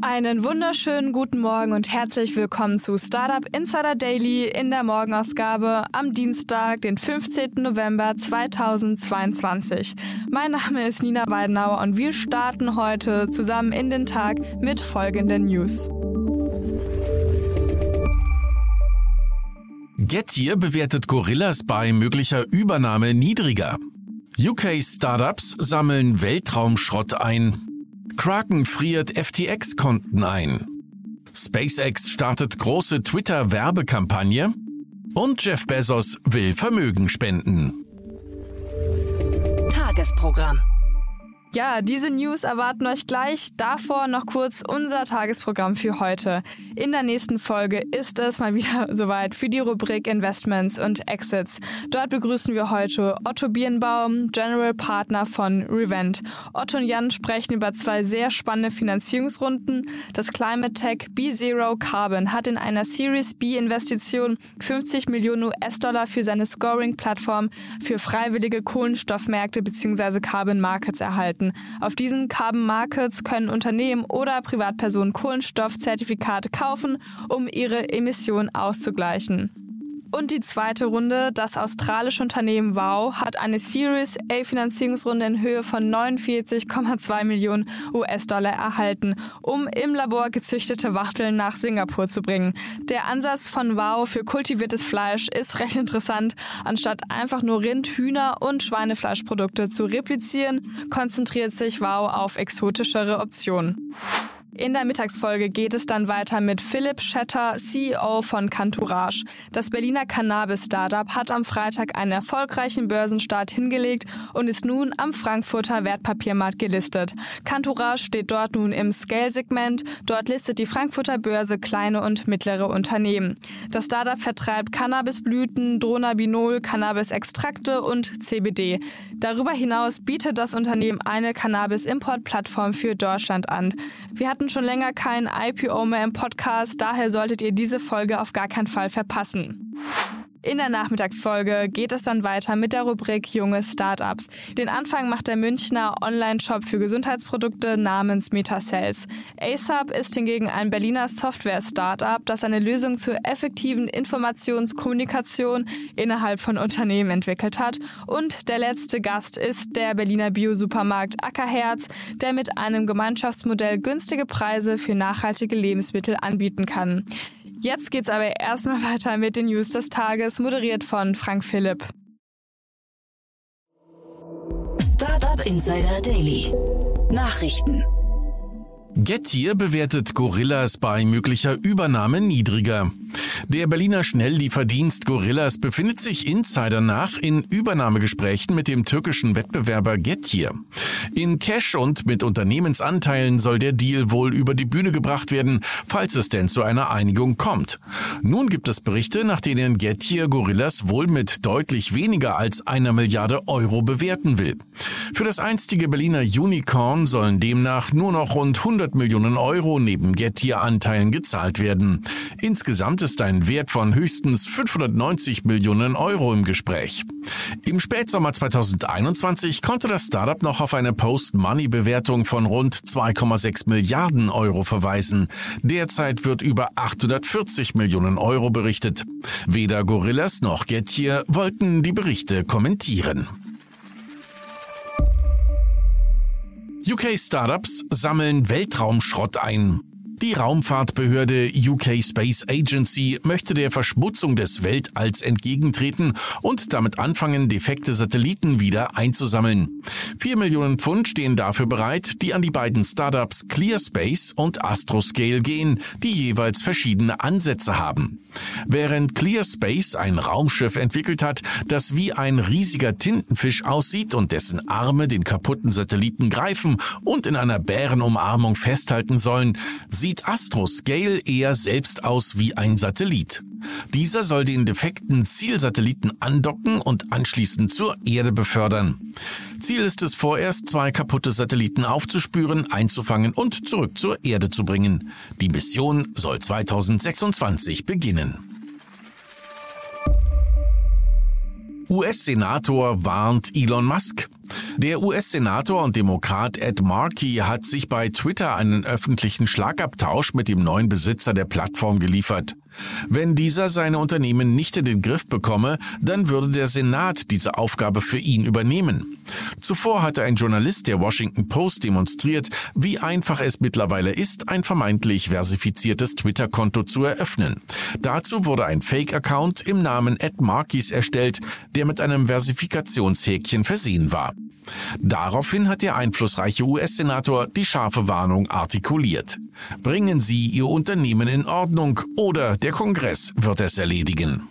Einen wunderschönen guten Morgen und herzlich willkommen zu Startup Insider Daily in der Morgenausgabe am Dienstag, den 15. November 2022. Mein Name ist Nina Weidenauer und wir starten heute zusammen in den Tag mit folgenden News. Getir bewertet Gorillas bei möglicher Übernahme niedriger. UK Startups sammeln Weltraumschrott ein. Kraken friert FTX-Konten ein. SpaceX startet große Twitter-Werbekampagne. Und Jeff Bezos will Vermögen spenden. Tagesprogramm. Ja, diese News erwarten euch gleich. Davor noch kurz unser Tagesprogramm für heute. In der nächsten Folge ist es mal wieder soweit für die Rubrik Investments und Exits. Dort begrüßen wir heute Otto Birnbaum, General Partner von Revent. Otto und Jan sprechen über zwei sehr spannende Finanzierungsrunden. Das Climate Tech B0 Carbon hat in einer Series B Investition 50 Millionen US-Dollar für seine Scoring-Plattform für freiwillige Kohlenstoffmärkte bzw. Carbon Markets erhalten halten. Auf diesen Carbon Markets können Unternehmen oder Privatpersonen Kohlenstoffzertifikate kaufen, um ihre Emissionen auszugleichen. Und die zweite Runde, das australische Unternehmen Wow, hat eine Series A Finanzierungsrunde in Höhe von 49,2 Millionen US-Dollar erhalten, um im Labor gezüchtete Wachteln nach Singapur zu bringen. Der Ansatz von Wow für kultiviertes Fleisch ist recht interessant. Anstatt einfach nur Rind, Hühner und Schweinefleischprodukte zu replizieren, konzentriert sich Wow auf exotischere Optionen. In der Mittagsfolge geht es dann weiter mit Philipp Schetter, CEO von Cantourage. Das Berliner Cannabis-Startup hat am Freitag einen erfolgreichen Börsenstart hingelegt und ist nun am Frankfurter Wertpapiermarkt gelistet. Cantourage steht dort nun im Scale-Segment. Dort listet die Frankfurter Börse kleine und mittlere Unternehmen. Das Startup vertreibt Cannabisblüten, Dronabinol, Cannabis-Extrakte und CBD. Darüber hinaus bietet das Unternehmen eine Cannabis-Import-Plattform für Deutschland an. Wir hatten schon länger kein IPO mehr im Podcast, daher solltet ihr diese Folge auf gar keinen Fall verpassen. In der Nachmittagsfolge geht es dann weiter mit der Rubrik Junge Startups. Den Anfang macht der Münchner Online-Shop für Gesundheitsprodukte namens MetaCells. ASAP ist hingegen ein Berliner Software-Startup, das eine Lösung zur effektiven Informationskommunikation innerhalb von Unternehmen entwickelt hat. Und der letzte Gast ist der Berliner Biosupermarkt Ackerherz, der mit einem Gemeinschaftsmodell günstige Preise für nachhaltige Lebensmittel anbieten kann. Jetzt geht's aber erstmal weiter mit den News des Tages, moderiert von Frank Philipp. Startup Insider Daily. Nachrichten. Getir bewertet Gorillas bei möglicher Übernahme niedriger. Der Berliner Schnelllieferdienst Gorillas befindet sich Insider nach in Übernahmegesprächen mit dem türkischen Wettbewerber Getir. In Cash und mit Unternehmensanteilen soll der Deal wohl über die Bühne gebracht werden, falls es denn zu einer Einigung kommt. Nun gibt es Berichte, nach denen Getir Gorillas wohl mit deutlich weniger als einer Milliarde Euro bewerten will. Für das einstige Berliner Unicorn sollen demnach nur noch rund 100 100 Millionen Euro neben Getir-Anteilen gezahlt werden. Insgesamt ist ein Wert von höchstens 590 Millionen Euro im Gespräch. Im Spätsommer 2021 konnte das Startup noch auf eine Post-Money-Bewertung von rund 2,6 Milliarden Euro verweisen. Derzeit wird über 840 Millionen Euro berichtet. Weder Gorillas noch Getir wollten die Berichte kommentieren. UK Startups sammeln Weltraumschrott ein. Die Raumfahrtbehörde UK Space Agency möchte der Verschmutzung des Weltalls entgegentreten und damit anfangen, defekte Satelliten wieder einzusammeln. Vier Millionen Pfund stehen dafür bereit, die an die beiden Startups ClearSpace und Astroscale gehen, die jeweils verschiedene Ansätze haben. Während ClearSpace ein Raumschiff entwickelt hat, das wie ein riesiger Tintenfisch aussieht und dessen Arme den kaputten Satelliten greifen und in einer Bärenumarmung festhalten sollen, sieht Astroscale eher selbst aus wie ein Satellit. Dieser soll den defekten Zielsatelliten andocken und anschließend zur Erde befördern. Ziel ist es vorerst, zwei kaputte Satelliten aufzuspüren, einzufangen und zurück zur Erde zu bringen. Die Mission soll 2026 beginnen. US-Senator warnt Elon Musk. Der US-Senator und Demokrat Ed Markey hat sich bei Twitter einen öffentlichen Schlagabtausch mit dem neuen Besitzer der Plattform geliefert. Wenn dieser seine Unternehmen nicht in den Griff bekomme, dann würde der Senat diese Aufgabe für ihn übernehmen. Zuvor hatte ein Journalist der Washington Post demonstriert, wie einfach es mittlerweile ist, ein vermeintlich versifiziertes Twitter-Konto zu eröffnen. Dazu wurde ein Fake-Account im Namen Ed Markeys erstellt, der mit einem Versifikationshäkchen versehen war. Daraufhin hat der einflussreiche US-Senator die scharfe Warnung artikuliert. Bringen Sie Ihr Unternehmen in Ordnung oder der Kongress wird es erledigen.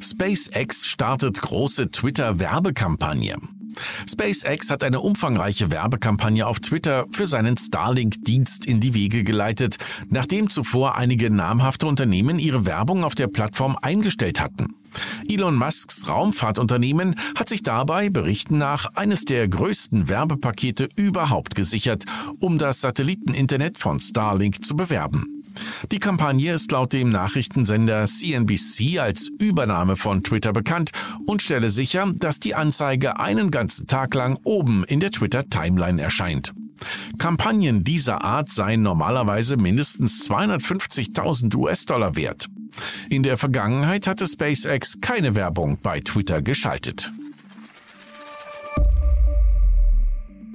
SpaceX startet große Twitter-Werbekampagne. SpaceX hat eine umfangreiche Werbekampagne auf Twitter für seinen Starlink-Dienst in die Wege geleitet, nachdem zuvor einige namhafte Unternehmen ihre Werbung auf der Plattform eingestellt hatten. Elon Musks Raumfahrtunternehmen hat sich dabei Berichten nach eines der größten Werbepakete überhaupt gesichert, um das Satelliteninternet von Starlink zu bewerben. Die Kampagne ist laut dem Nachrichtensender CNBC als Übernahme von Twitter bekannt und stelle sicher, dass die Anzeige einen ganzen Tag lang oben in der Twitter-Timeline erscheint. Kampagnen dieser Art seien normalerweise mindestens 250.000 US-Dollar wert. In der Vergangenheit hatte SpaceX keine Werbung bei Twitter geschaltet.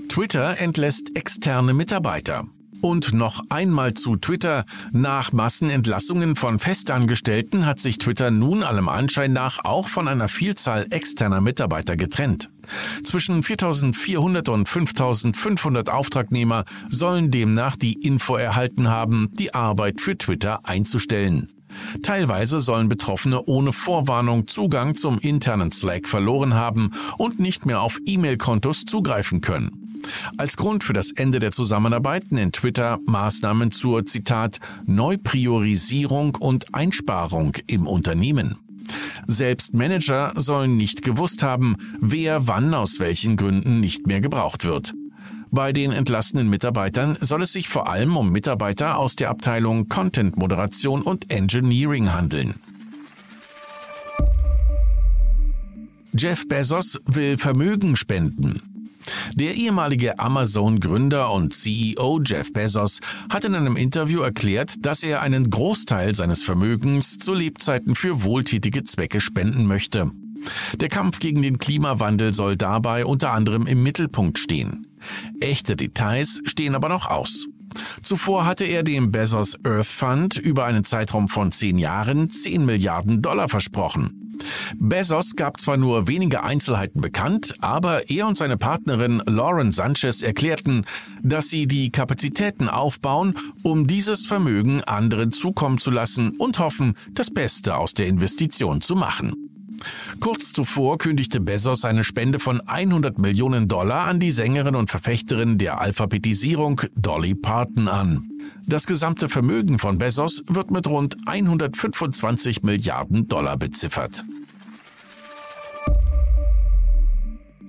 Twitter entlässt externe Mitarbeiter. Und noch einmal zu Twitter. Nach Massenentlassungen von Festangestellten hat sich Twitter nun allem Anschein nach auch von einer Vielzahl externer Mitarbeiter getrennt. Zwischen 4400 und 5500 Auftragnehmer sollen demnach die Info erhalten haben, die Arbeit für Twitter einzustellen. Teilweise sollen Betroffene ohne Vorwarnung Zugang zum internen Slack verloren haben und nicht mehr auf E-Mail-Kontos zugreifen können. Als Grund für das Ende der Zusammenarbeit nennt Twitter Maßnahmen zur Zitat Neupriorisierung und Einsparung im Unternehmen. Selbst Manager sollen nicht gewusst haben, wer wann aus welchen Gründen nicht mehr gebraucht wird. Bei den entlassenen Mitarbeitern soll es sich vor allem um Mitarbeiter aus der Abteilung Content Moderation und Engineering handeln. Jeff Bezos will Vermögen spenden. Der ehemalige Amazon-Gründer und CEO Jeff Bezos hat in einem Interview erklärt, dass er einen Großteil seines Vermögens zu Lebzeiten für wohltätige Zwecke spenden möchte. Der Kampf gegen den Klimawandel soll dabei unter anderem im Mittelpunkt stehen. Echte Details stehen aber noch aus. Zuvor hatte er dem Bezos Earth Fund über einen Zeitraum von zehn Jahren 10 Milliarden Dollar versprochen. Bezos gab zwar nur wenige Einzelheiten bekannt, aber er und seine Partnerin Lauren Sanchez erklärten, dass sie die Kapazitäten aufbauen, um dieses Vermögen anderen zukommen zu lassen und hoffen, das Beste aus der Investition zu machen. Kurz zuvor kündigte Bezos eine Spende von 100 Millionen Dollar an die Sängerin und Verfechterin der Alphabetisierung Dolly Parton an. Das gesamte Vermögen von Bezos wird mit rund 125 Milliarden Dollar beziffert.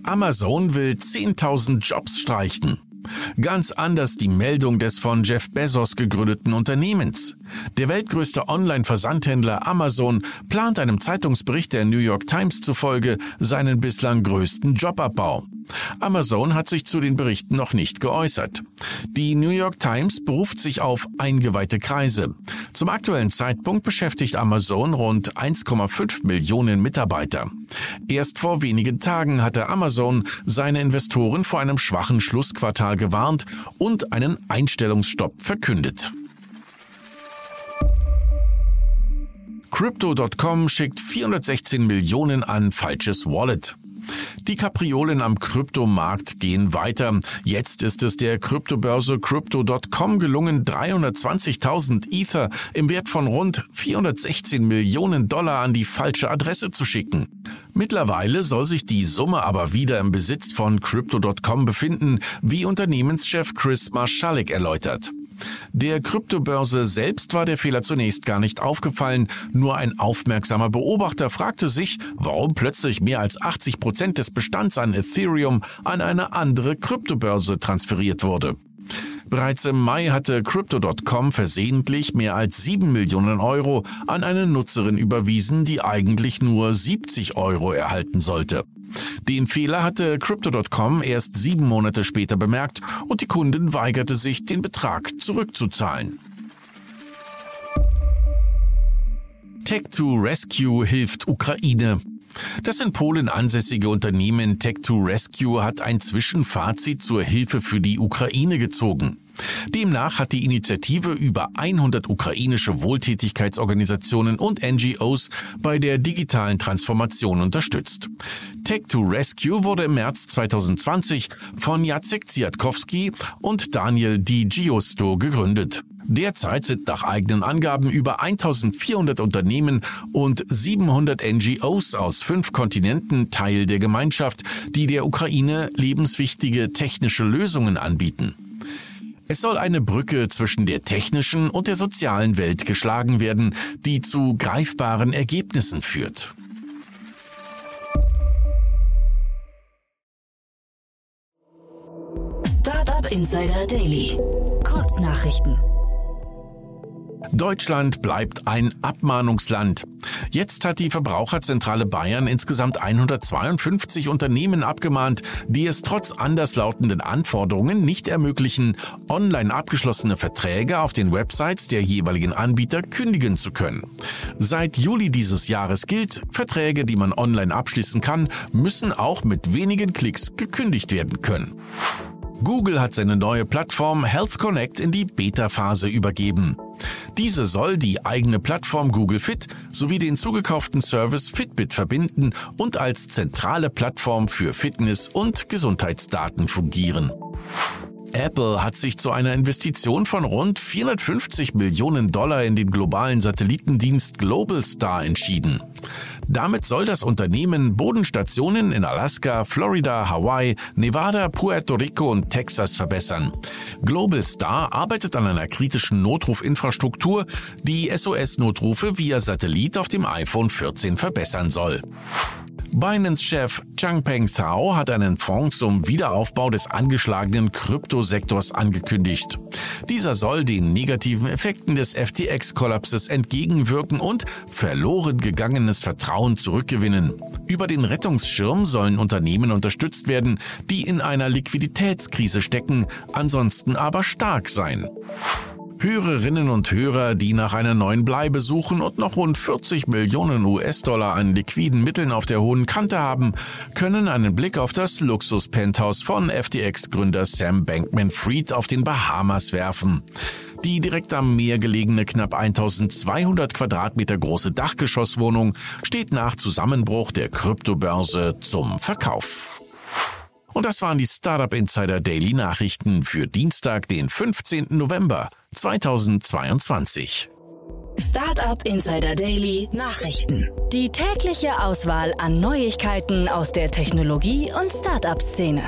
Amazon will 10.000 Jobs streichen. Ganz anders die Meldung des von Jeff Bezos gegründeten Unternehmens. Der weltgrößte Online-Versandhändler Amazon plant einem Zeitungsbericht der New York Times zufolge seinen bislang größten Jobabbau. Amazon hat sich zu den Berichten noch nicht geäußert. Die New York Times beruft sich auf eingeweihte Kreise. Zum aktuellen Zeitpunkt beschäftigt Amazon rund 1,5 Millionen Mitarbeiter. Erst vor wenigen Tagen hatte Amazon seine Investoren vor einem schwachen Schlussquartal gewarnt und einen Einstellungsstopp verkündet. Crypto.com schickt 416 Millionen an falsches Wallet. Die Kapriolen am Kryptomarkt gehen weiter. Jetzt ist es der Kryptobörse Crypto.com gelungen, 320.000 Ether im Wert von rund 416 Millionen Dollar an die falsche Adresse zu schicken. Mittlerweile soll sich die Summe aber wieder im Besitz von Crypto.com befinden, wie Unternehmenschef Chris Marschalek erläutert. Der Kryptobörse selbst war der Fehler zunächst gar nicht aufgefallen, nur ein aufmerksamer Beobachter fragte sich, warum plötzlich mehr als 80 Prozent des Bestands an Ethereum an eine andere Kryptobörse transferiert wurde. Bereits im Mai hatte Crypto.com versehentlich mehr als 7 Millionen Euro an eine Nutzerin überwiesen, die eigentlich nur 70 Euro erhalten sollte. Den Fehler hatte Crypto.com erst sieben Monate später bemerkt und die Kundin weigerte sich, den Betrag zurückzuzahlen. Tech2 Rescue hilft Ukraine. Das in Polen ansässige Unternehmen Tech2 Rescue hat ein Zwischenfazit zur Hilfe für die Ukraine gezogen. Demnach hat die Initiative über 100 ukrainische Wohltätigkeitsorganisationen und NGOs bei der digitalen Transformation unterstützt. Tech2 Rescue wurde im März 2020 von Jacek Ziatkowski und Daniel Di Giusto gegründet. Derzeit sind nach eigenen Angaben über 1400 Unternehmen und 700 NGOs aus fünf Kontinenten Teil der Gemeinschaft, die der Ukraine lebenswichtige technische Lösungen anbieten. Es soll eine Brücke zwischen der technischen und der sozialen Welt geschlagen werden, die zu greifbaren Ergebnissen führt. Startup Insider Daily. Kurznachrichten. Deutschland bleibt ein Abmahnungsland. Jetzt hat die Verbraucherzentrale Bayern insgesamt 152 Unternehmen abgemahnt, die es trotz anderslautenden Anforderungen nicht ermöglichen, online abgeschlossene Verträge auf den Websites der jeweiligen Anbieter kündigen zu können. Seit Juli dieses Jahres gilt, Verträge, die man online abschließen kann, müssen auch mit wenigen Klicks gekündigt werden können. Google hat seine neue Plattform Health Connect in die Beta-Phase übergeben. Diese soll die eigene Plattform Google Fit sowie den zugekauften Service Fitbit verbinden und als zentrale Plattform für Fitness- und Gesundheitsdaten fungieren. Apple hat sich zu einer Investition von rund 450 Millionen Dollar in den globalen Satellitendienst Globalstar entschieden. Damit soll das Unternehmen Bodenstationen in Alaska, Florida, Hawaii, Nevada, Puerto Rico und Texas verbessern. Globalstar arbeitet an einer kritischen Notrufinfrastruktur, die SOS-Notrufe via Satellit auf dem iPhone 14 verbessern soll. Binance-Chef Changpeng Zhao hat einen Fonds zum Wiederaufbau des angeschlagenen Kryptosektors angekündigt. Dieser soll den negativen Effekten des FTX-Kollapses entgegenwirken und verloren gegangenes Vertrauen zurückgewinnen. Über den Rettungsschirm sollen Unternehmen unterstützt werden, die in einer Liquiditätskrise stecken, ansonsten aber stark sein. Hörerinnen und Hörer, die nach einer neuen Bleibe suchen und noch rund 40 Millionen US-Dollar an liquiden Mitteln auf der hohen Kante haben, können einen Blick auf das Luxus-Penthouse von FTX-Gründer Sam Bankman-Fried auf den Bahamas werfen. Die direkt am Meer gelegene knapp 1200 Quadratmeter große Dachgeschosswohnung steht nach Zusammenbruch der Kryptobörse zum Verkauf. Und das waren die Startup Insider Daily Nachrichten für Dienstag, den 15. November 2022. Startup Insider Daily Nachrichten. Die tägliche Auswahl an Neuigkeiten aus der Technologie- und Startup-Szene.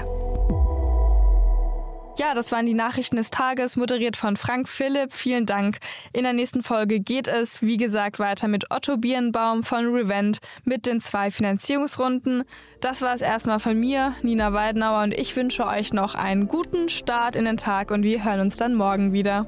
Ja, das waren die Nachrichten des Tages, moderiert von Frank Philipp. Vielen Dank. In der nächsten Folge geht es, wie gesagt, weiter mit Otto Birnbaum von Revent mit den zwei Finanzierungsrunden. Das war es erstmal von mir, Nina Weidenauer, und ich wünsche euch noch einen guten Start in den Tag und wir hören uns dann morgen wieder.